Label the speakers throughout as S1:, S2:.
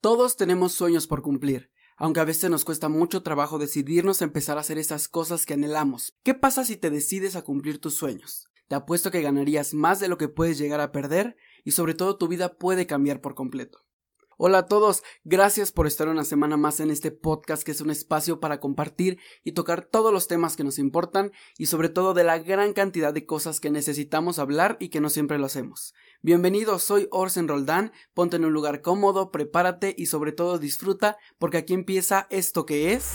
S1: Todos tenemos sueños por cumplir, aunque a veces nos cuesta mucho trabajo decidirnos a empezar a hacer esas cosas que anhelamos. ¿Qué pasa si te decides a cumplir tus sueños? Te apuesto que ganarías más de lo que puedes llegar a perder y sobre todo tu vida puede cambiar por completo. Hola a todos, gracias por estar una semana más en este podcast que es un espacio para compartir y tocar todos los temas que nos importan y sobre todo de la gran cantidad de cosas que necesitamos hablar y que no siempre lo hacemos. Bienvenido, soy Orsen Roldán, ponte en un lugar cómodo, prepárate y sobre todo disfruta porque aquí empieza esto que es...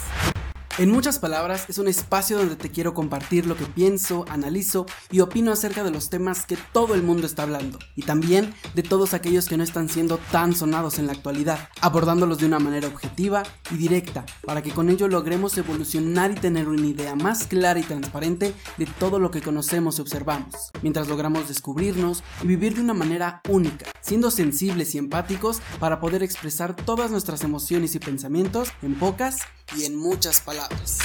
S1: En muchas palabras, es un espacio donde te quiero compartir lo que pienso, analizo y opino acerca de los temas que todo el mundo está hablando, y también de todos aquellos que no están siendo tan sonados en la actualidad, abordándolos de una manera objetiva y directa, para que con ello logremos evolucionar y tener una idea más clara y transparente de todo lo que conocemos y observamos, mientras logramos descubrirnos y vivir de una manera única, siendo sensibles y empáticos para poder expresar todas nuestras emociones y pensamientos en pocas y en muchas palabras.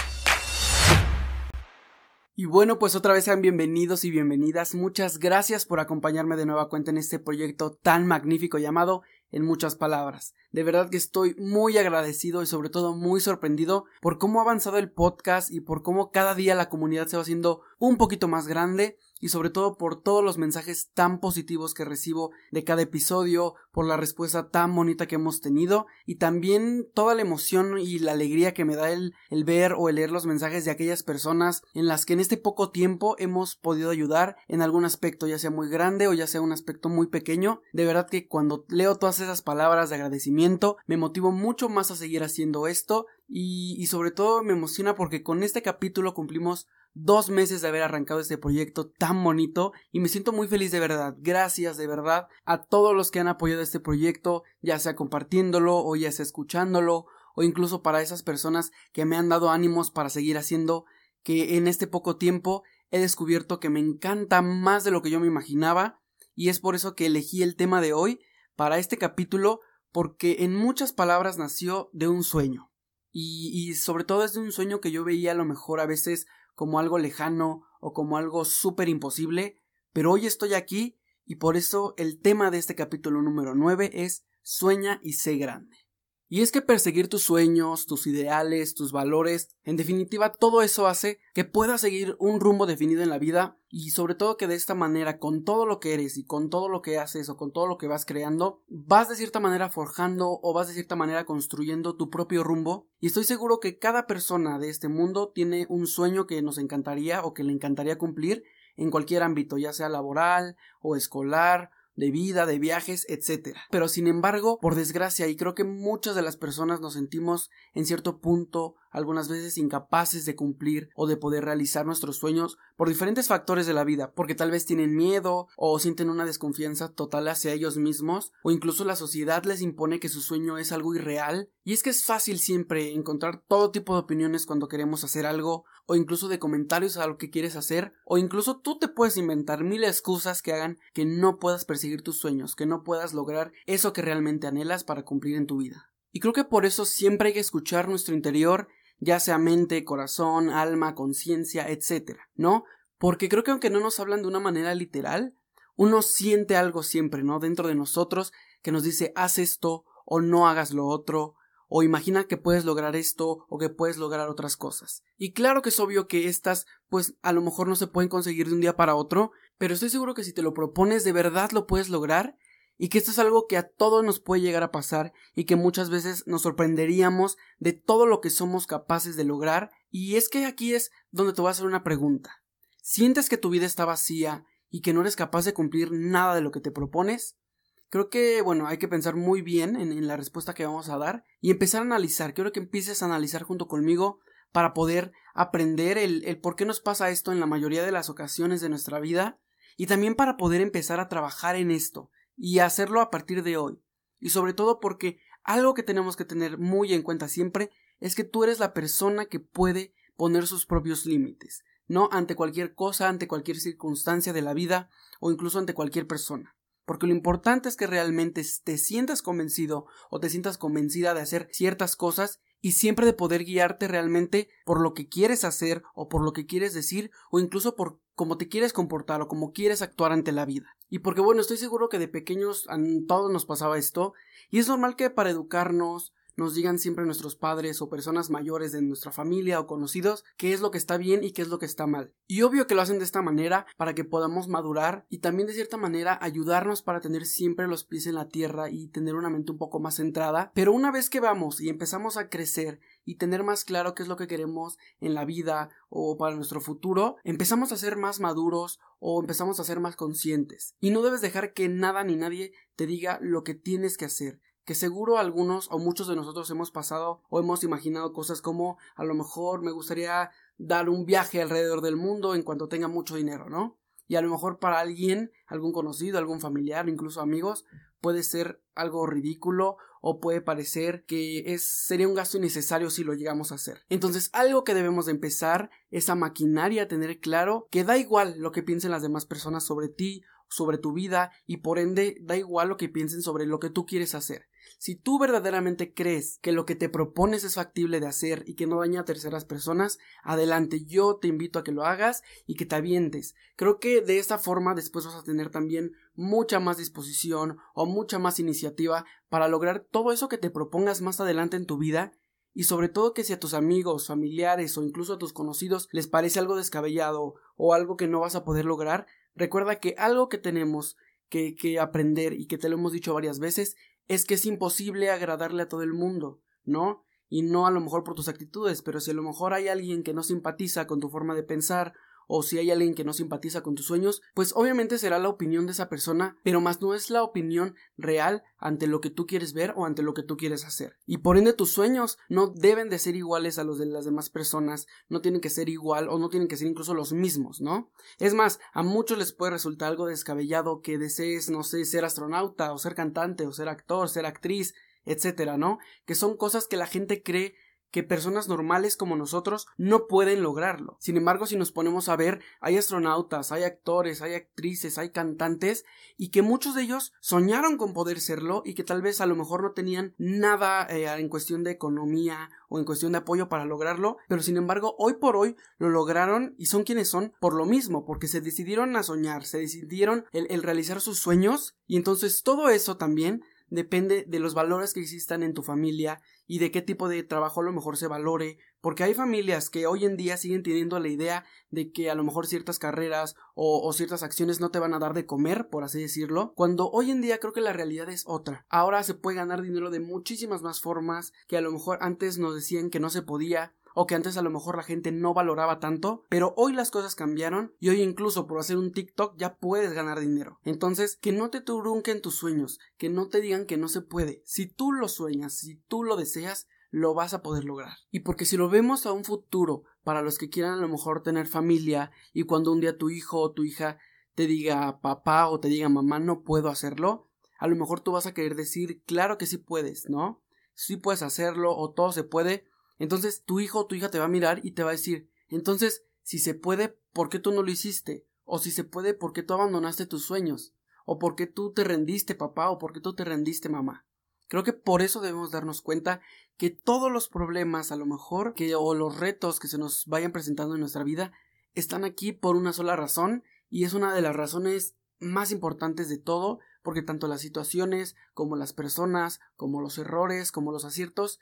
S1: Y bueno, pues otra vez sean bienvenidos y bienvenidas. Muchas gracias por acompañarme de nueva cuenta en este proyecto tan magnífico llamado En muchas palabras. De verdad que estoy muy agradecido y sobre todo muy sorprendido por cómo ha avanzado el podcast y por cómo cada día la comunidad se va haciendo un poquito más grande y sobre todo por todos los mensajes tan positivos que recibo de cada episodio, por la respuesta tan bonita que hemos tenido y también toda la emoción y la alegría que me da el, ver o el leer los mensajes de aquellas personas en las que en este poco tiempo hemos podido ayudar en algún aspecto, ya sea muy grande o ya sea un aspecto muy pequeño. De verdad que cuando leo todas esas palabras de agradecimiento me motivo mucho más a seguir haciendo esto y, y sobre todo me emociona porque con este capítulo cumplimos dos meses de haber arrancado este proyecto tan bonito y me siento muy feliz de verdad. Gracias de verdad a todos los que han apoyado este proyecto, ya sea compartiéndolo o ya sea escuchándolo o incluso para esas personas que me han dado ánimos para seguir haciendo que en este poco tiempo he descubierto que me encanta más de lo que yo me imaginaba y es por eso que elegí el tema de hoy para este capítulo porque en muchas palabras nació de un sueño y, y sobre todo es de un sueño que yo veía a lo mejor a veces como algo lejano o como algo súper imposible, pero hoy estoy aquí y por eso el tema de este capítulo número 9 es Sueña y sé grande. Y es que perseguir tus sueños, tus ideales, tus valores, en definitiva todo eso hace que puedas seguir un rumbo definido en la vida y sobre todo que de esta manera, con todo lo que eres y con todo lo que haces o con todo lo que vas creando, vas de cierta manera forjando o vas de cierta manera construyendo tu propio rumbo. Y estoy seguro que cada persona de este mundo tiene un sueño que nos encantaría o que le encantaría cumplir en cualquier ámbito, ya sea laboral o escolar de vida, de viajes, etc. Pero sin embargo, por desgracia, y creo que muchas de las personas nos sentimos en cierto punto algunas veces incapaces de cumplir o de poder realizar nuestros sueños por diferentes factores de la vida, porque tal vez tienen miedo o sienten una desconfianza total hacia ellos mismos, o incluso la sociedad les impone que su sueño es algo irreal, y es que es fácil siempre encontrar todo tipo de opiniones cuando queremos hacer algo, o incluso de comentarios a lo que quieres hacer, o incluso tú te puedes inventar mil excusas que hagan que no puedas perseguir tus sueños, que no puedas lograr eso que realmente anhelas para cumplir en tu vida. Y creo que por eso siempre hay que escuchar nuestro interior, ya sea mente, corazón, alma, conciencia, etc. ¿No? Porque creo que aunque no nos hablan de una manera literal, uno siente algo siempre, ¿no? Dentro de nosotros que nos dice haz esto o no hagas lo otro, o imagina que puedes lograr esto o que puedes lograr otras cosas. Y claro que es obvio que estas, pues a lo mejor no se pueden conseguir de un día para otro, pero estoy seguro que si te lo propones de verdad lo puedes lograr y que esto es algo que a todos nos puede llegar a pasar y que muchas veces nos sorprenderíamos de todo lo que somos capaces de lograr y es que aquí es donde te voy a hacer una pregunta. ¿Sientes que tu vida está vacía y que no eres capaz de cumplir nada de lo que te propones? Creo que, bueno, hay que pensar muy bien en, la respuesta que vamos a dar y empezar a analizar. Quiero que empieces a analizar junto conmigo para poder aprender el, el por qué nos pasa esto en la mayoría de las ocasiones de nuestra vida y también para poder empezar a trabajar en esto y hacerlo a partir de hoy. Y sobre todo porque algo que tenemos que tener muy en cuenta siempre es que tú eres la persona que puede poner sus propios límites, no ante cualquier cosa, ante cualquier circunstancia de la vida o incluso ante cualquier persona. Porque lo importante es que realmente te sientas convencido o te sientas convencida de hacer ciertas cosas y siempre de poder guiarte realmente por lo que quieres hacer o por lo que quieres decir o incluso por cómo te quieres comportar o cómo quieres actuar ante la vida. Y porque bueno, estoy seguro que de pequeños a todos nos pasaba esto, y es normal que para educarnos, nos digan siempre nuestros padres o personas mayores de nuestra familia o conocidos qué es lo que está bien y qué es lo que está mal. Y obvio que lo hacen de esta manera para que podamos madurar y también de cierta manera ayudarnos para tener siempre los pies en la tierra y tener una mente un poco más centrada. Pero una vez que vamos y empezamos a crecer y tener más claro qué es lo que queremos en la vida o para nuestro futuro, empezamos a ser más maduros o empezamos a ser más conscientes. Y no debes dejar que nada ni nadie te diga lo que tienes que hacer que seguro algunos o muchos de nosotros hemos pasado o hemos imaginado cosas como a lo mejor me gustaría dar un viaje alrededor del mundo en cuanto tenga mucho dinero, ¿no? Y a lo mejor para alguien, algún conocido, algún familiar, incluso amigos, puede ser algo ridículo o puede parecer que es sería un gasto innecesario si lo llegamos a hacer. Entonces, algo que debemos de empezar es a maquinar y a tener claro que da igual lo que piensen las demás personas sobre ti, sobre tu vida y por ende da igual lo que piensen sobre lo que tú quieres hacer. Si tú verdaderamente crees que lo que te propones es factible de hacer y que no daña a terceras personas, adelante, yo te invito a que lo hagas y que te avientes. Creo que de esta forma después vas a tener también mucha más disposición o mucha más iniciativa para lograr todo eso que te propongas más adelante en tu vida y sobre todo que si a tus amigos, familiares o incluso a tus conocidos les parece algo descabellado o algo que no vas a poder lograr, recuerda que algo que tenemos que, que aprender y que te lo hemos dicho varias veces es que es imposible agradarle a todo el mundo, ¿no? Y no a lo mejor por tus actitudes, pero si a lo mejor hay alguien que no simpatiza con tu forma de pensar o si hay alguien que no simpatiza con tus sueños, pues obviamente será la opinión de esa persona, pero más no es la opinión real ante lo que tú quieres ver o ante lo que tú quieres hacer. Y por ende tus sueños no deben de ser iguales a los de las demás personas, no tienen que ser igual o no tienen que ser incluso los mismos, ¿no? Es más, a muchos les puede resultar algo descabellado que desees, no sé, ser astronauta o ser cantante o ser actor, ser actriz, etcétera, ¿no? Que son cosas que la gente cree que personas normales como nosotros no pueden lograrlo. Sin embargo, si nos ponemos a ver, hay astronautas, hay actores, hay actrices, hay cantantes, y que muchos de ellos soñaron con poder serlo y que tal vez a lo mejor no tenían nada eh, en cuestión de economía o en cuestión de apoyo para lograrlo, pero sin embargo, hoy por hoy lo lograron y son quienes son por lo mismo, porque se decidieron a soñar, se decidieron el realizar sus sueños, y entonces todo eso también depende de los valores que existan en tu familia y de qué tipo de trabajo a lo mejor se valore, porque hay familias que hoy en día siguen teniendo la idea de que a lo mejor ciertas carreras o, ciertas acciones no te van a dar de comer, por así decirlo, cuando hoy en día creo que la realidad es otra. Ahora se puede ganar dinero de muchísimas más formas que a lo mejor antes nos decían que no se podía o que antes a lo mejor la gente no valoraba tanto, pero hoy las cosas cambiaron y hoy incluso por hacer un TikTok ya puedes ganar dinero. Entonces, que no te trunquen tus sueños, que no te digan que no se puede. Si tú lo sueñas, si tú lo deseas, lo vas a poder lograr. Y porque si lo vemos a un futuro, para los que quieran a lo mejor tener familia y cuando un día tu hijo o tu hija te diga papá o te diga mamá no puedo hacerlo, a lo mejor tú vas a querer decir claro que sí puedes, ¿no? Sí puedes hacerlo o todo se puede, entonces tu hijo o tu hija te va a mirar y te va a decir, entonces, si se puede, ¿por qué tú no lo hiciste? O si se puede, ¿por qué tú abandonaste tus sueños? O por qué tú te rendiste, papá, o por qué tú te rendiste, mamá. Creo que por eso debemos darnos cuenta que todos los problemas, a lo mejor, que, o los retos que se nos vayan presentando en nuestra vida, están aquí por una sola razón, y es una de las razones más importantes de todo, porque tanto las situaciones, como las personas, como los errores, como los aciertos,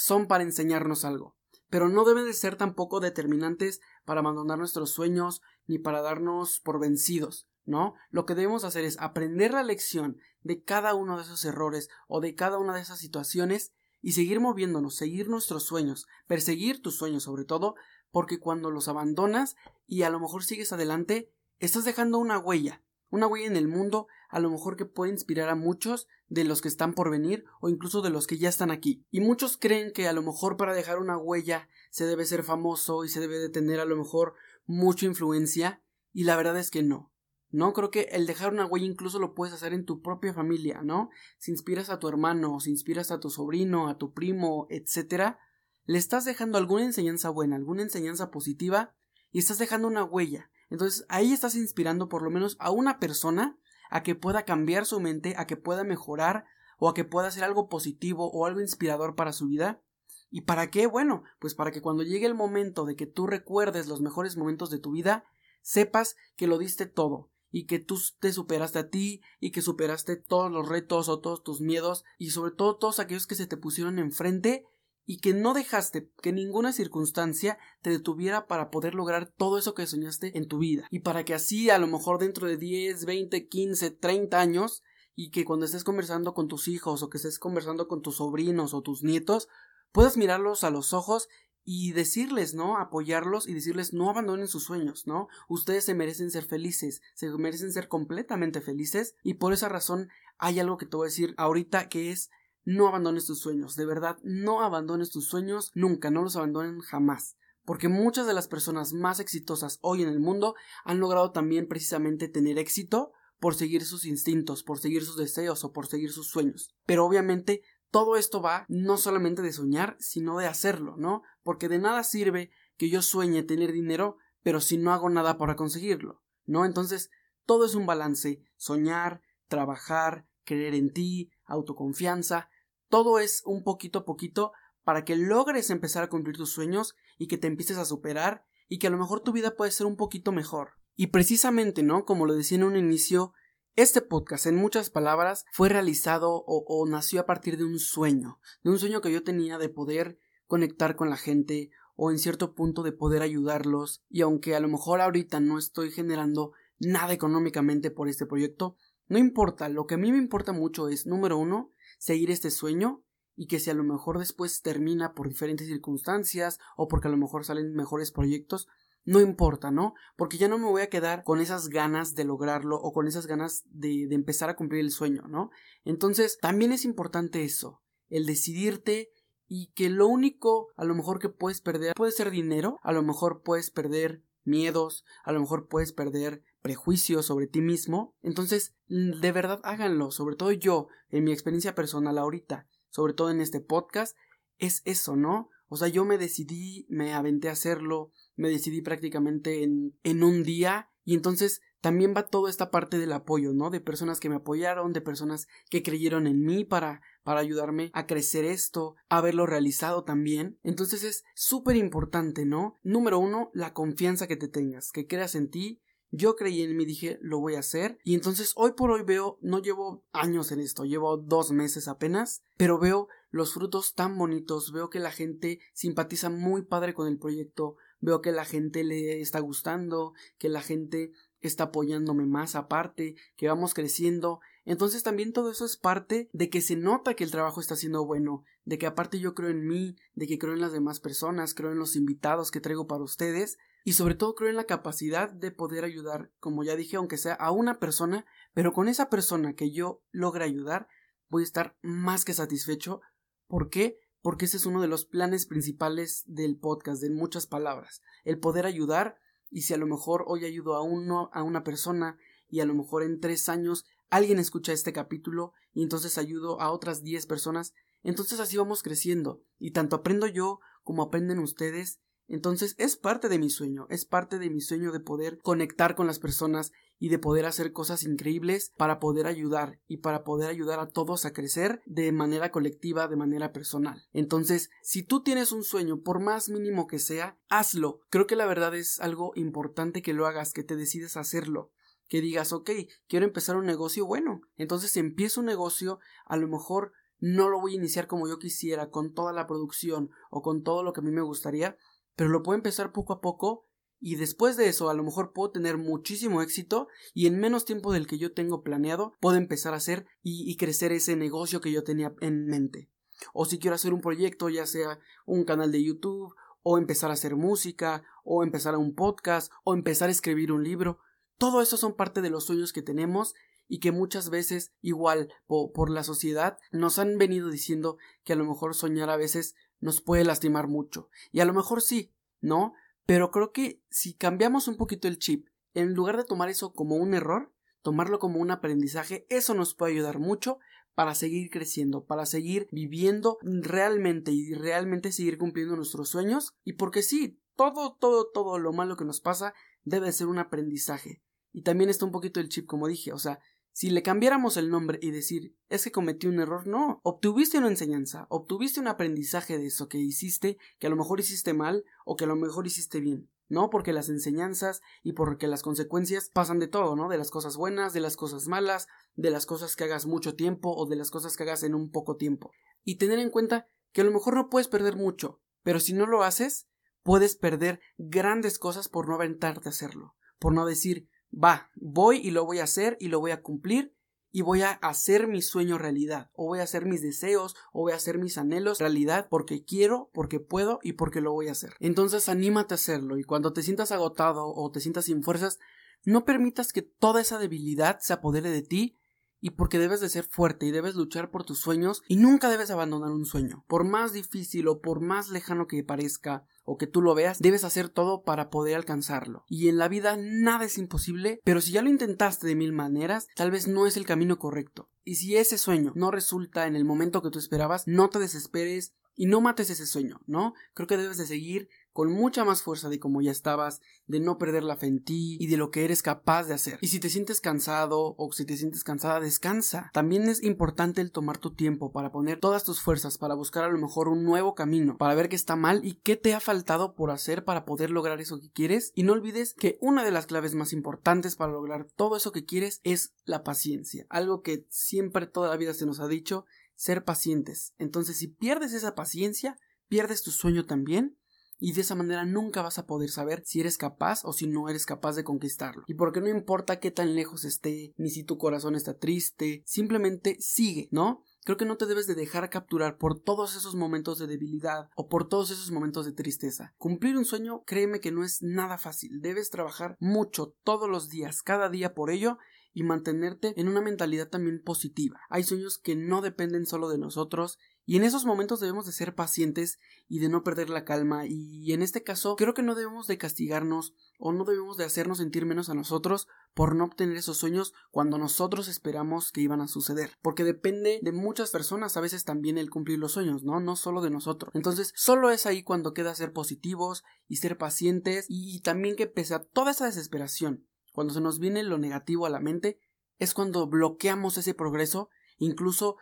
S1: son para enseñarnos algo, pero no deben de ser tampoco determinantes para abandonar nuestros sueños ni para darnos por vencidos, ¿no? Lo que debemos hacer es aprender la lección de cada uno de esos errores o de cada una de esas situaciones y seguir moviéndonos, seguir nuestros sueños, perseguir tus sueños sobre todo, porque cuando los abandonas y a lo mejor sigues adelante, estás dejando una huella, una huella en el mundo a lo mejor que puede inspirar a muchos de los que están por venir o incluso de los que ya están aquí. Y muchos creen que a lo mejor para dejar una huella se debe ser famoso y se debe de tener a lo mejor mucha influencia y la verdad es que no. No creo que el dejar una huella incluso lo puedes hacer en tu propia familia, ¿no? Si inspiras a tu hermano, si inspiras a tu sobrino, a tu primo, etcétera, le estás dejando alguna enseñanza buena, alguna enseñanza positiva y estás dejando una huella. Entonces ahí estás inspirando por lo menos a una persona a que pueda cambiar su mente, a que pueda mejorar o a que pueda hacer algo positivo o algo inspirador para su vida. ¿Y para qué? Bueno, pues para que cuando llegue el momento de que tú recuerdes los mejores momentos de tu vida, sepas que lo diste todo y que tú te superaste a ti y que superaste todos los retos o todos tus miedos y sobre todo todos aquellos que se te pusieron enfrente y que no dejaste que ninguna circunstancia te detuviera para poder lograr todo eso que soñaste en tu vida y para que así a lo mejor dentro de 10, 20, 15, 30 años y que cuando estés conversando con tus hijos o que estés conversando con tus sobrinos o tus nietos puedas mirarlos a los ojos y decirles, ¿no? Apoyarlos y decirles no abandonen sus sueños, ¿no? Ustedes se merecen ser felices, se merecen ser completamente felices y por esa razón hay algo que te voy a decir ahorita que es no abandones tus sueños, de verdad, no abandones tus sueños nunca, no los abandonen jamás. Porque muchas de las personas más exitosas hoy en el mundo han logrado también precisamente tener éxito por seguir sus instintos, por seguir sus deseos o por seguir sus sueños. Pero obviamente todo esto va no solamente de soñar, sino de hacerlo, ¿no? Porque de nada sirve que yo sueñe tener dinero, pero si no hago nada para conseguirlo, ¿no? Entonces, todo es un balance, soñar, trabajar, creer en ti, autoconfianza, todo es un poquito a poquito para que logres empezar a cumplir tus sueños y que te empieces a superar y que a lo mejor tu vida puede ser un poquito mejor. Y precisamente, ¿no? Como lo decía en un inicio, este podcast, en muchas palabras, fue realizado o, o, nació a partir de un sueño, de un sueño que yo tenía de poder conectar con la gente o en cierto punto de poder ayudarlos y aunque a lo mejor ahorita no estoy generando nada económicamente por este proyecto, no importa, lo que a mí me importa mucho es, número uno, seguir este sueño y que si a lo mejor después termina por diferentes circunstancias o porque a lo mejor salen mejores proyectos, no importa, ¿no? Porque ya no me voy a quedar con esas ganas de lograrlo o con esas ganas de, empezar a cumplir el sueño, ¿no? Entonces, también es importante eso, el decidirte y que lo único a lo mejor que puedes perder puede ser dinero, a lo mejor puedes perder miedos, a lo mejor puedes perder prejuicios sobre ti mismo. Entonces, de verdad háganlo, sobre todo yo, en mi experiencia personal ahorita, sobre todo en este podcast, es eso, ¿no? O sea, yo me decidí, me aventé a hacerlo, me decidí prácticamente en, en un día y entonces también va toda esta parte del apoyo, ¿no? De personas que me apoyaron, de personas que creyeron en mí para, para ayudarme a crecer esto, a haberlo realizado también. Entonces es súper importante, ¿no? Número uno, la confianza que te tengas, que creas en ti, yo creí en mí, dije, lo voy a hacer. Y entonces hoy por hoy veo, no llevo años en esto, llevo dos meses apenas, pero veo los frutos tan bonitos, veo que la gente simpatiza muy padre con el proyecto, veo que la gente le está gustando, que la gente está apoyándome más aparte, que vamos creciendo. Entonces también todo eso es parte de que se nota que el trabajo está siendo bueno, de que aparte yo creo en mí, de que creo en las demás personas, creo en los invitados que traigo para ustedes y sobre todo creo en la capacidad de poder ayudar, como ya dije, aunque sea a una persona, pero con esa persona que yo logre ayudar, voy a estar más que satisfecho. ¿Por qué? Porque ese es uno de los planes principales del podcast, de muchas palabras, el poder ayudar y si a lo mejor hoy ayudo a uno, a una persona y a lo mejor en tres años alguien escucha este capítulo y entonces ayudo a otras diez personas, entonces así vamos creciendo y tanto aprendo yo como aprenden ustedes entonces es parte de mi sueño, es parte de mi sueño de poder conectar con las personas y de poder hacer cosas increíbles para poder ayudar y para poder ayudar a todos a crecer de manera colectiva, de manera personal. Entonces, si tú tienes un sueño, por más mínimo que sea, hazlo. Creo que la verdad es algo importante que lo hagas, que te decides hacerlo que digas, ok, quiero empezar un negocio, bueno, entonces empiezo un negocio, a lo mejor no lo voy a iniciar como yo quisiera, con toda la producción o con todo lo que a mí me gustaría, pero lo puedo empezar poco a poco y después de eso a lo mejor puedo tener muchísimo éxito y en menos tiempo del que yo tengo planeado puedo empezar a hacer y, crecer ese negocio que yo tenía en mente. O si quiero hacer un proyecto, ya sea un canal de YouTube, o empezar a hacer música, o empezar a un podcast, o empezar a escribir un libro, todo eso son parte de los sueños que tenemos y que muchas veces, igual po por la sociedad, nos han venido diciendo que a lo mejor soñar a veces nos puede lastimar mucho. Y a lo mejor sí, ¿no? Pero creo que si cambiamos un poquito el chip, en lugar de tomar eso como un error, tomarlo como un aprendizaje, eso nos puede ayudar mucho para seguir creciendo, para seguir viviendo realmente y realmente seguir cumpliendo nuestros sueños. Y porque sí, todo, todo, todo lo malo que nos pasa debe ser un aprendizaje. Y también está un poquito el chip, como dije, o sea, si le cambiáramos el nombre y decir es que cometí un error, no, obtuviste una enseñanza, obtuviste un aprendizaje de eso que hiciste, que a lo mejor hiciste mal o que a lo mejor hiciste bien. ¿no? Porque las enseñanzas y porque las consecuencias pasan de todo, ¿no? De las cosas buenas, de las cosas malas, de las cosas que hagas mucho tiempo o de las cosas que hagas en un poco tiempo. Y tener en cuenta que a lo mejor no puedes perder mucho, pero si no lo haces, puedes perder grandes cosas por no aventarte a hacerlo, por no decir, va, voy y lo voy a hacer y lo voy a cumplir y voy a hacer mi sueño realidad, o voy a hacer mis deseos, o voy a hacer mis anhelos realidad porque quiero, porque puedo y porque lo voy a hacer. Entonces anímate a hacerlo y cuando te sientas agotado o te sientas sin fuerzas, no permitas que toda esa debilidad se apodere de ti y porque debes de ser fuerte y debes luchar por tus sueños y nunca debes abandonar un sueño. Por más difícil o por más lejano que parezca o que tú lo veas, debes hacer todo para poder alcanzarlo. Y en la vida nada es imposible, pero si ya lo intentaste de mil maneras, tal vez no es el camino correcto. Y si ese sueño no resulta en el momento que tú esperabas, no te desesperes y no mates ese sueño, ¿no? Creo que debes de seguir con mucha más fuerza de como ya estabas, de no perder la fe en ti y de lo que eres capaz de hacer. Y si te sientes cansado o si te sientes cansada, descansa. También es importante el tomar tu tiempo para poner todas tus fuerzas para buscar a lo mejor un nuevo camino, para ver qué está mal y qué te ha faltado por hacer para poder lograr eso que quieres. Y no olvides que una de las claves más importantes para lograr todo eso que quieres es la paciencia. Algo que siempre toda la vida se nos ha dicho, ser pacientes. Entonces, si pierdes esa paciencia, pierdes tu sueño también y de esa manera nunca vas a poder saber si eres capaz o si no eres capaz de conquistarlo. Y porque no importa qué tan lejos esté, ni si tu corazón está triste, simplemente sigue, ¿no? Creo que no te debes de dejar capturar por todos esos momentos de debilidad o por todos esos momentos de tristeza. Cumplir un sueño, créeme que no es nada fácil. Debes trabajar mucho todos los días, cada día por ello y mantenerte en una mentalidad también positiva. Hay sueños que no dependen solo de nosotros y en esos momentos debemos de ser pacientes y de no perder la calma. Y en este caso creo que no debemos de castigarnos o no debemos de hacernos sentir menos a nosotros por no obtener esos sueños cuando nosotros esperamos que iban a suceder. Porque depende de muchas personas a veces también el cumplir los sueños no no solo de nosotros. Entonces solo es ahí cuando queda ser positivos y ser pacientes y también que pese a toda esa desesperación cuando se nos viene lo negativo a la mente, es cuando bloqueamos ese progreso, incluso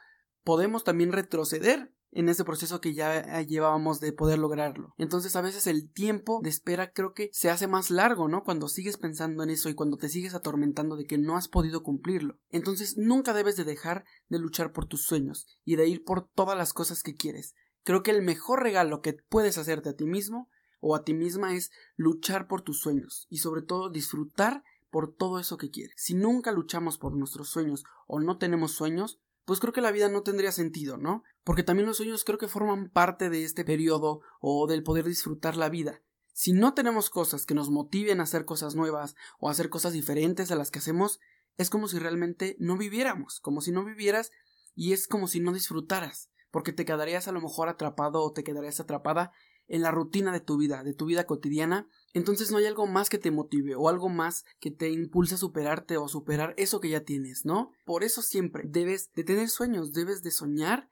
S1: podemos también retroceder en ese proceso que ya llevábamos de poder lograrlo. Entonces a veces el tiempo de espera creo que se hace más largo, ¿no? Cuando sigues pensando en eso y cuando te sigues atormentando de que no has podido cumplirlo. Entonces nunca debes de dejar de luchar por tus sueños y de ir por todas las cosas que quieres. Creo que el mejor regalo que puedes hacerte a ti mismo o a ti misma es luchar por tus sueños y sobre todo disfrutar por todo eso que quiere. Si nunca luchamos por nuestros sueños o no tenemos sueños, pues creo que la vida no tendría sentido, ¿no? Porque también los sueños creo que forman parte de este periodo o del poder disfrutar la vida. Si no tenemos cosas que nos motiven a hacer cosas nuevas o a hacer cosas diferentes a las que hacemos, es como si realmente no viviéramos, como si no vivieras y es como si no disfrutaras, porque te quedarías a lo mejor atrapado o te quedarías atrapada en la rutina de tu vida, de tu vida cotidiana, entonces no hay algo más que te motive o algo más que te impulse a superarte o superar eso que ya tienes, ¿no? Por eso siempre debes de tener sueños, debes de soñar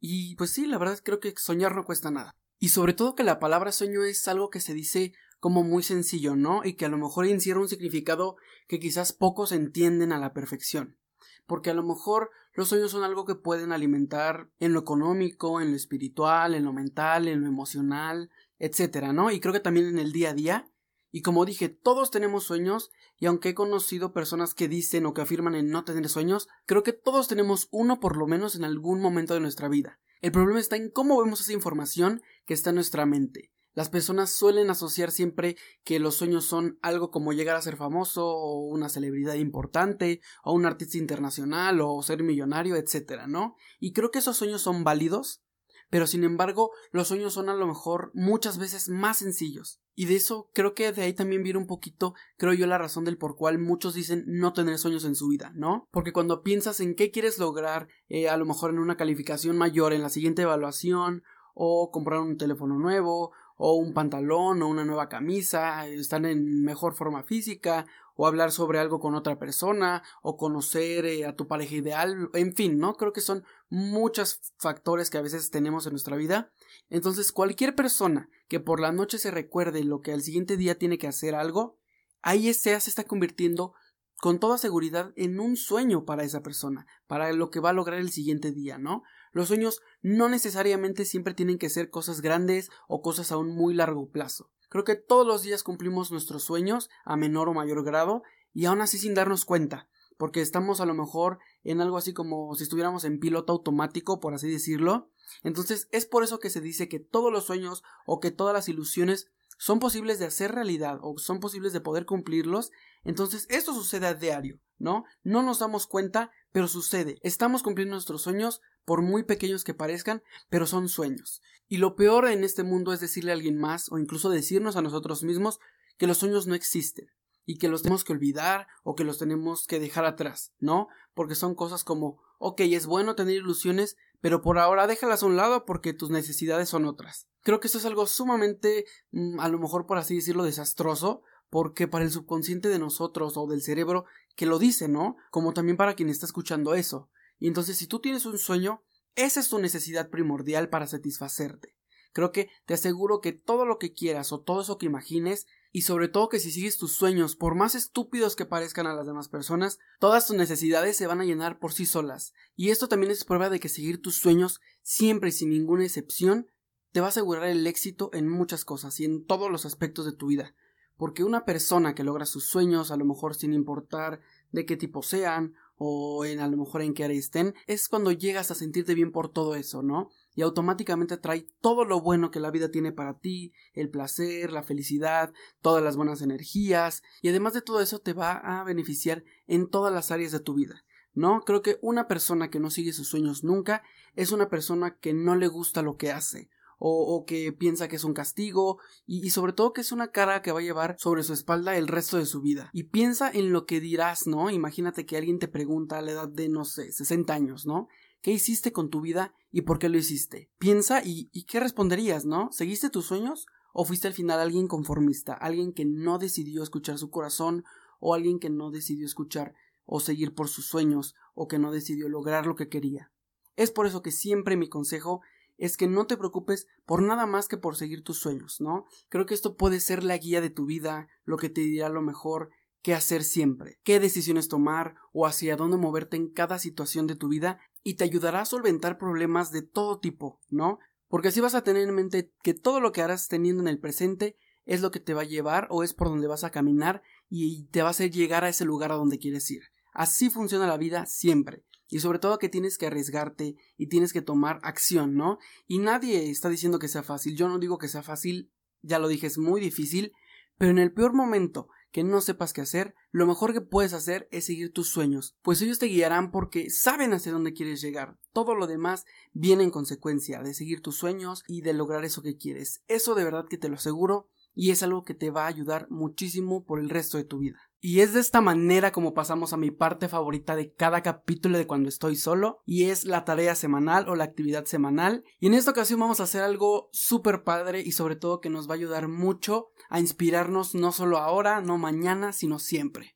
S1: y pues sí, la verdad creo que soñar no cuesta nada. Y sobre todo que la palabra sueño es algo que se dice como muy sencillo, ¿no? Y que a lo mejor encierra un significado que quizás pocos entienden a la perfección porque a lo mejor los sueños son algo que pueden alimentar en lo económico, en lo espiritual, en lo mental, en lo emocional, etcétera, ¿no? Y creo que también en el día a día. Y como dije, todos tenemos sueños, y aunque he conocido personas que dicen o que afirman en no tener sueños, creo que todos tenemos uno por lo menos en algún momento de nuestra vida. El problema está en cómo vemos esa información que está en nuestra mente. Las personas suelen asociar siempre que los sueños son algo como llegar a ser famoso o una celebridad importante o un artista internacional o ser millonario, etcétera, ¿no? Y creo que esos sueños son válidos, pero sin embargo los sueños son a lo mejor muchas veces más sencillos. Y de eso creo que de ahí también viene un poquito, creo yo, la razón del por cual muchos dicen no tener sueños en su vida, ¿no? Porque cuando piensas en qué quieres lograr, eh, a lo mejor en una calificación mayor, en la siguiente evaluación, o comprar un teléfono nuevo, o un pantalón o una nueva camisa, están en mejor forma física, o hablar sobre algo con otra persona, o conocer eh, a tu pareja ideal, en fin, ¿no? Creo que son muchos factores que a veces tenemos en nuestra vida. Entonces, cualquier persona que por la noche se recuerde lo que al siguiente día tiene que hacer algo, ahí se está convirtiendo con toda seguridad en un sueño para esa persona, para lo que va a lograr el siguiente día, ¿no? Los sueños no necesariamente siempre tienen que ser cosas grandes o cosas a un muy largo plazo. Creo que todos los días cumplimos nuestros sueños a menor o mayor grado y aún así sin darnos cuenta, porque estamos a lo mejor en algo así como si estuviéramos en piloto automático, por así decirlo. Entonces es por eso que se dice que todos los sueños o que todas las ilusiones son posibles de hacer realidad o son posibles de poder cumplirlos. Entonces esto sucede a diario, ¿no? No nos damos cuenta, pero sucede. Estamos cumpliendo nuestros sueños por muy pequeños que parezcan, pero son sueños. Y lo peor en este mundo es decirle a alguien más o incluso decirnos a nosotros mismos que los sueños no existen y que los tenemos que olvidar o que los tenemos que dejar atrás, ¿no? Porque son cosas como, ok, es bueno tener ilusiones, pero por ahora déjalas a un lado porque tus necesidades son otras. Creo que eso es algo sumamente, mm, a lo mejor por así decirlo, desastroso, porque para el subconsciente de nosotros o del cerebro que lo dice, ¿no? Como también para quien está escuchando eso. Y entonces si tú tienes un sueño, esa es tu necesidad primordial para satisfacerte. Creo que te aseguro que todo lo que quieras o todo eso que imagines y sobre todo que si sigues tus sueños, por más estúpidos que parezcan a las demás personas, todas tus necesidades se van a llenar por sí solas. Y esto también es prueba de que seguir tus sueños siempre y sin ninguna excepción te va a asegurar el éxito en muchas cosas y en todos los aspectos de tu vida. Porque una persona que logra sus sueños, a lo mejor sin importar de qué tipo sean o en a lo mejor en área estén, es cuando llegas a sentirte bien por todo eso, ¿no? Y automáticamente trae todo lo bueno que la vida tiene para ti, el placer, la felicidad, todas las buenas energías, y además de todo eso te va a beneficiar en todas las áreas de tu vida. ¿No? Creo que una persona que no sigue sus sueños nunca es una persona que no le gusta lo que hace, o, que piensa que es un castigo y, sobre todo que es una cara que va a llevar sobre su espalda el resto de su vida. Y piensa en lo que dirás, ¿no? Imagínate que alguien te pregunta a la edad de, no sé, 60 años, ¿no? ¿Qué hiciste con tu vida y por qué lo hiciste? Piensa y, y qué responderías, ¿no? ¿Seguiste tus sueños? ¿O fuiste al final alguien conformista, alguien que no decidió escuchar su corazón o alguien que no decidió escuchar o seguir por sus sueños o que no decidió lograr lo que quería? Es por eso que siempre mi consejo es que no te preocupes por nada más que por seguir tus sueños, ¿no? Creo que esto puede ser la guía de tu vida, lo que te dirá lo mejor qué hacer siempre, qué decisiones tomar o hacia dónde moverte en cada situación de tu vida y te ayudará a solventar problemas de todo tipo, ¿no? Porque así vas a tener en mente que todo lo que harás teniendo en el presente es lo que te va a llevar o es por donde vas a caminar y te va a hacer llegar a ese lugar a donde quieres ir. Así funciona la vida siempre y sobre todo que tienes que arriesgarte y tienes que tomar acción, ¿no? Y nadie está diciendo que sea fácil, yo no digo que sea fácil, ya lo dije, es muy difícil, pero en el peor momento que no sepas qué hacer, lo mejor que puedes hacer es seguir tus sueños, pues ellos te guiarán porque saben hacia dónde quieres llegar. Todo lo demás viene en consecuencia de seguir tus sueños y de lograr eso que quieres. Eso de verdad que te lo aseguro y es algo que te va a ayudar muchísimo por el resto de tu vida. Y es de esta manera como pasamos a mi parte favorita de cada capítulo de cuando estoy solo, y es la tarea semanal o la actividad semanal. Y en esta ocasión vamos a hacer algo súper padre y sobre todo que nos va a ayudar mucho a inspirarnos no solo ahora, no mañana, sino siempre.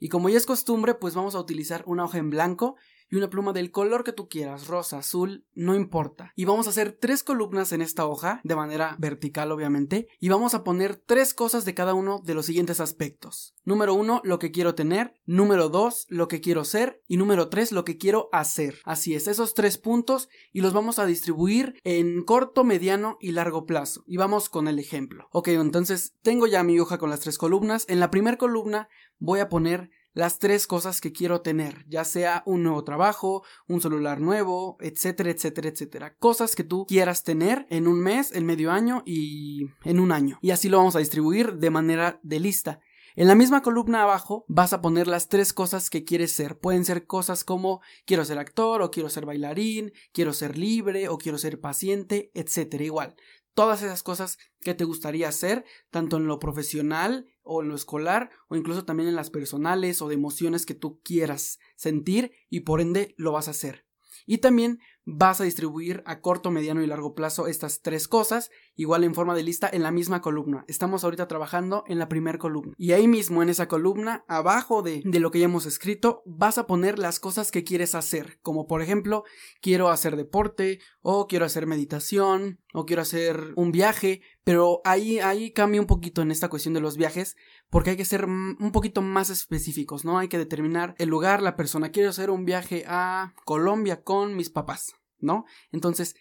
S1: Y como ya es costumbre, pues vamos a utilizar una hoja en blanco y una pluma del color que tú quieras, rosa, azul, no importa. Y vamos a hacer tres columnas en esta hoja, de manera vertical obviamente, y vamos a poner tres cosas de cada uno de los siguientes aspectos. Número uno, lo que quiero tener. Número dos, lo que quiero ser. Y número tres, lo que quiero hacer. Así es, esos tres puntos y los vamos a distribuir en corto, mediano y largo plazo. Y vamos con el ejemplo. Ok, entonces tengo ya mi hoja con las tres columnas. En la primera columna voy a poner las tres cosas que quiero tener, ya sea un nuevo trabajo, un celular nuevo, etcétera, etcétera, etcétera. Cosas que tú quieras tener en un mes, en medio año y en un año. Y así lo vamos a distribuir de manera de lista. En la misma columna abajo vas a poner las tres cosas que quieres ser. Pueden ser cosas como quiero ser actor o quiero ser bailarín, quiero ser libre o quiero ser paciente, etcétera. Igual, todas esas cosas que te gustaría hacer, tanto en lo profesional o en lo escolar, o incluso también en las personales o de emociones que tú quieras sentir y por ende lo vas a hacer. Y también vas a distribuir a corto, mediano y largo plazo estas tres cosas, igual en forma de lista en la misma columna. Estamos ahorita trabajando en la primera columna. Y ahí mismo en esa columna, abajo de, de lo que ya hemos escrito, vas a poner las cosas que quieres hacer, como por ejemplo, quiero hacer deporte, o quiero hacer meditación, o quiero hacer un viaje, pero ahí, ahí cambia un poquito en esta cuestión de los viajes, porque hay que ser un poquito más específicos, ¿no? Hay que determinar el lugar, la persona. Quiero hacer un viaje a Colombia con mis papás, ¿no? Entonces,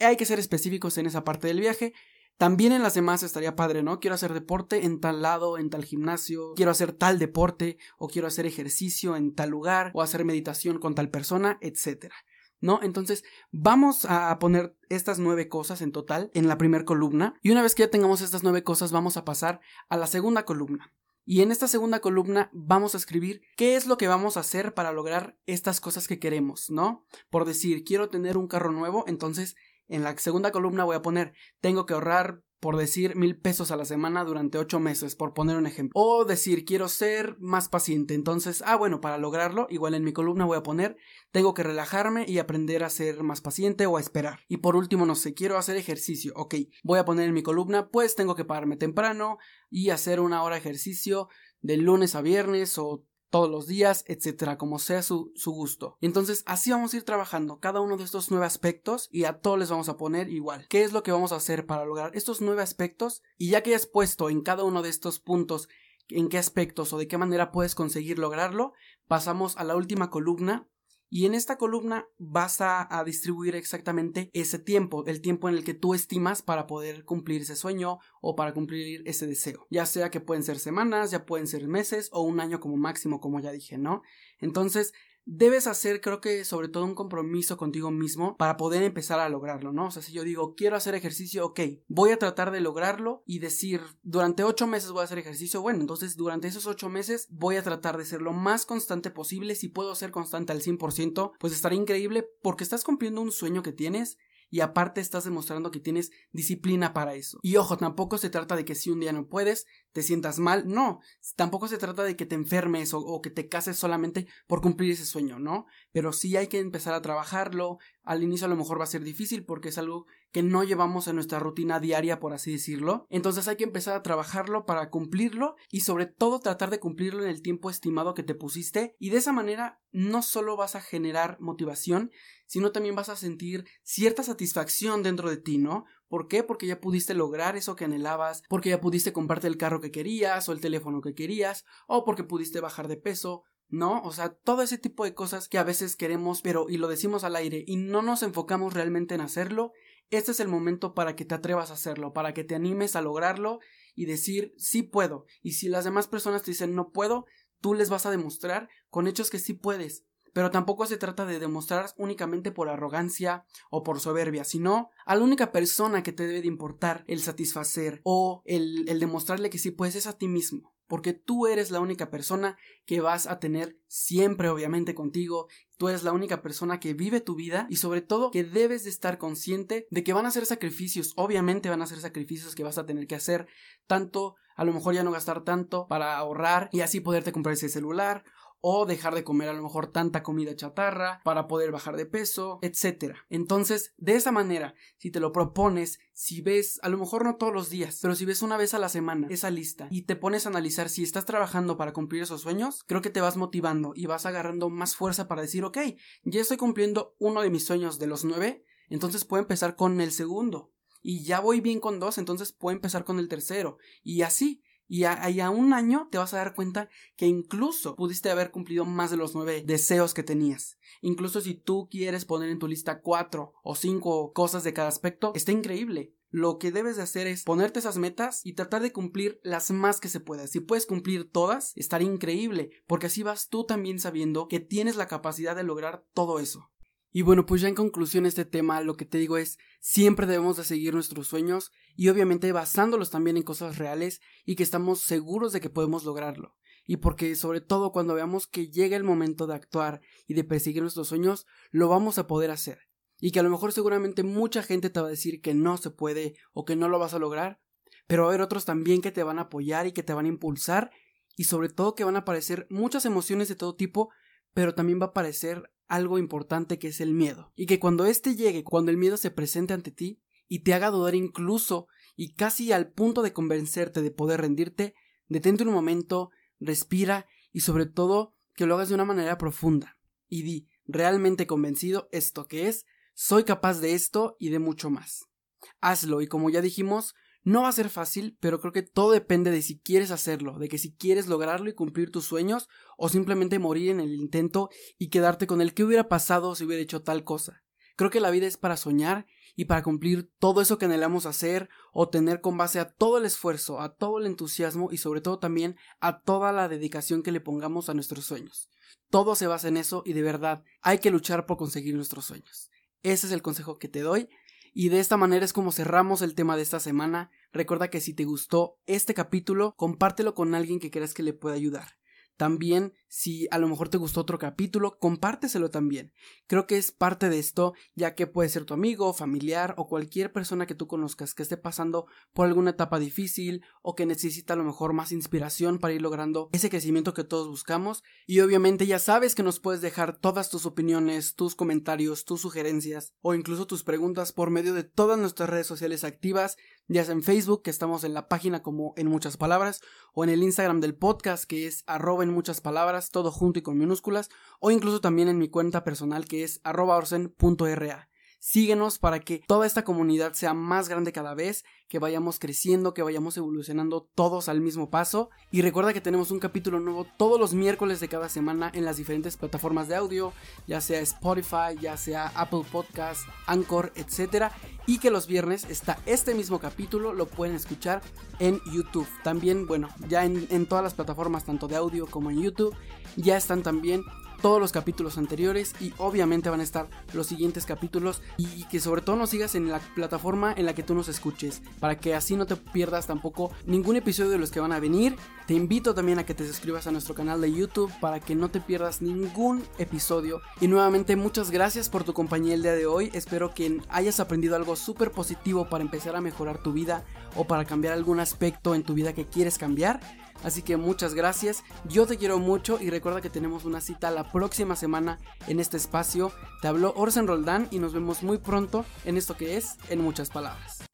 S1: hay que ser específicos en esa parte del viaje. También en las demás estaría padre, ¿no? Quiero hacer deporte en tal lado, en tal gimnasio, quiero hacer tal deporte, o quiero hacer ejercicio en tal lugar, o hacer meditación con tal persona, etcétera. ¿no? Entonces, vamos a poner estas nueve cosas en total en la primera columna. Y una vez que ya tengamos estas nueve cosas, vamos a pasar a la segunda columna. Y en esta segunda columna vamos a escribir qué es lo que vamos a hacer para lograr estas cosas que queremos, ¿no? Por decir, quiero tener un carro nuevo, entonces en la segunda columna voy a poner, tengo que ahorrar por decir mil pesos a la semana durante ocho meses, por poner un ejemplo. O decir, quiero ser más paciente. Entonces, ah, bueno, para lograrlo, igual en mi columna voy a poner, tengo que relajarme y aprender a ser más paciente o a esperar. Y por último, no sé, quiero hacer ejercicio. Ok, voy a poner en mi columna, pues tengo que pararme temprano y hacer una hora de ejercicio de lunes a viernes o todos los días, etcétera, como sea su, su, gusto. Entonces, así vamos a ir trabajando cada uno de estos nueve aspectos y a todos les vamos a poner igual. ¿Qué es lo que vamos a hacer para lograr estos nueve aspectos? Y ya que hayas puesto en cada uno de estos puntos en qué aspectos o de qué manera puedes conseguir lograrlo, pasamos a la última columna y en esta columna vas a, distribuir exactamente ese tiempo, el tiempo en el que tú estimas para poder cumplir ese sueño o para cumplir ese deseo. Ya sea que pueden ser semanas, ya pueden ser meses o un año como máximo, como ya dije, ¿no? Entonces, debes hacer, creo que sobre todo un compromiso contigo mismo para poder empezar a lograrlo, ¿no? O sea, si yo digo, quiero hacer ejercicio, ok, voy a tratar de lograrlo y decir, durante ocho meses voy a hacer ejercicio, bueno, entonces durante esos ocho meses voy a tratar de ser lo más constante posible, si puedo ser constante al 100%, pues estaría increíble porque estás cumpliendo un sueño que tienes y aparte estás demostrando que tienes disciplina para eso. Y ojo, tampoco se trata de que si un día no puedes, te sientas mal, no, tampoco se trata de que te enfermes o, que te cases solamente por cumplir ese sueño, ¿no? Pero sí hay que empezar a trabajarlo, al inicio a lo mejor va a ser difícil porque es algo que no llevamos en nuestra rutina diaria, por así decirlo. Entonces hay que empezar a trabajarlo para cumplirlo y sobre todo tratar de cumplirlo en el tiempo estimado que te pusiste y de esa manera no solo vas a generar motivación, sino también vas a sentir cierta satisfacción dentro de ti, ¿no? ¿Por qué? Porque ya pudiste lograr eso que anhelabas, porque ya pudiste comprarte el carro que querías o el teléfono que querías, o porque pudiste bajar de peso, ¿no? O sea, todo ese tipo de cosas que a veces queremos, pero y lo decimos al aire y no nos enfocamos realmente en hacerlo este es el momento para que te atrevas a hacerlo, para que te animes a lograrlo y decir sí puedo. Y si las demás personas te dicen no puedo, tú les vas a demostrar con hechos que sí puedes. Pero tampoco se trata de demostrar únicamente por arrogancia o por soberbia, sino a la única persona que te debe de importar el satisfacer o el, el demostrarle que sí puedes es a ti mismo porque tú eres la única persona que vas a tener siempre obviamente contigo, tú eres la única persona que vive tu vida y sobre todo que debes de estar consciente de que van a ser sacrificios, obviamente van a ser sacrificios que vas a tener que hacer, tanto a lo mejor ya no gastar tanto para ahorrar y así poderte comprar ese celular o dejar de comer a lo mejor tanta comida chatarra para poder bajar de peso, etc. Entonces, de esa manera, si te lo propones, si ves, a lo mejor no todos los días, pero si ves una vez a la semana esa lista y te pones a analizar si estás trabajando para cumplir esos sueños, creo que te vas motivando y vas agarrando más fuerza para decir, ok, ya estoy cumpliendo uno de mis sueños de los nueve, entonces puedo empezar con el segundo. Y ya voy bien con dos, entonces puedo empezar con el tercero. Y así, y a, un año te vas a dar cuenta que incluso pudiste haber cumplido más de los nueve deseos que tenías. Incluso si tú quieres poner en tu lista cuatro o cinco cosas de cada aspecto, está increíble. Lo que debes de hacer es ponerte esas metas y tratar de cumplir las más que se pueda. Si puedes cumplir todas, estaría increíble, porque así vas tú también sabiendo que tienes la capacidad de lograr todo eso. Y bueno, pues ya en conclusión este tema lo que te digo es siempre debemos de seguir nuestros sueños y obviamente basándolos también en cosas reales y que estamos seguros de que podemos lograrlo. Y porque sobre todo cuando veamos que llega el momento de actuar y de perseguir nuestros sueños, lo vamos a poder hacer. Y que a lo mejor seguramente mucha gente te va a decir que no se puede o que no lo vas a lograr, pero va a haber otros también que te van a apoyar y que te van a impulsar y sobre todo que van a aparecer muchas emociones de todo tipo, pero también va a aparecer algo importante que es el miedo. Y que cuando éste llegue, cuando el miedo se presente ante ti y te haga dudar incluso y casi al punto de convencerte de poder rendirte, detente un momento, respira y sobre todo que lo hagas de una manera profunda. Y di, realmente convencido esto que es, soy capaz de esto y de mucho más. Hazlo y como ya dijimos, no va a ser fácil, pero creo que todo depende de si quieres hacerlo, de que si quieres lograrlo y cumplir tus sueños o simplemente morir en el intento y quedarte con el que hubiera pasado si hubiera hecho tal cosa. Creo que la vida es para soñar y para cumplir todo eso que anhelamos hacer o tener con base a todo el esfuerzo, a todo el entusiasmo y sobre todo también a toda la dedicación que le pongamos a nuestros sueños. Todo se basa en eso y de verdad hay que luchar por conseguir nuestros sueños. Ese es el consejo que te doy y de esta manera es como cerramos el tema de esta semana. Recuerda que si te gustó este capítulo, compártelo con alguien que creas que le pueda ayudar. También, si a lo mejor te gustó otro capítulo, compárteselo también. Creo que es parte de esto, ya que puede ser tu amigo, familiar o cualquier persona que tú conozcas que esté pasando por alguna etapa difícil o que necesita a lo mejor más inspiración para ir logrando ese crecimiento que todos buscamos. Y obviamente ya sabes que nos puedes dejar todas tus opiniones, tus comentarios, tus sugerencias o incluso tus preguntas por medio de todas nuestras redes sociales activas ya sea en Facebook, que estamos en la página como en muchas palabras, o en el Instagram del podcast, que es arroba en muchas palabras, todo junto y con minúsculas, o incluso también en mi cuenta personal, que es arroba orsen.ra. Síguenos para que toda esta comunidad sea más grande cada vez, que vayamos creciendo, que vayamos evolucionando todos al mismo paso. Y recuerda que tenemos un capítulo nuevo todos los miércoles de cada semana en las diferentes plataformas de audio, ya sea Spotify, ya sea Apple Podcast, Anchor, etc. Y que los viernes está este mismo capítulo, lo pueden escuchar en YouTube. También, bueno, ya en, en todas las plataformas, tanto de audio como en YouTube, ya están también todos los capítulos anteriores y obviamente van a estar los siguientes capítulos y que sobre todo nos sigas en la plataforma en la que tú nos escuches para que así no te pierdas tampoco ningún episodio de los que van a venir. Te invito también a que te suscribas a nuestro canal de YouTube para que no te pierdas ningún episodio y nuevamente muchas gracias por tu compañía el día de hoy. Espero que hayas aprendido algo súper positivo para empezar a mejorar tu vida o para cambiar algún aspecto en tu vida que quieres cambiar. Así que muchas gracias, yo te quiero mucho y recuerda que tenemos una cita la próxima semana en este espacio. Te habló Orsen Roldán y nos vemos muy pronto en esto que es En muchas palabras.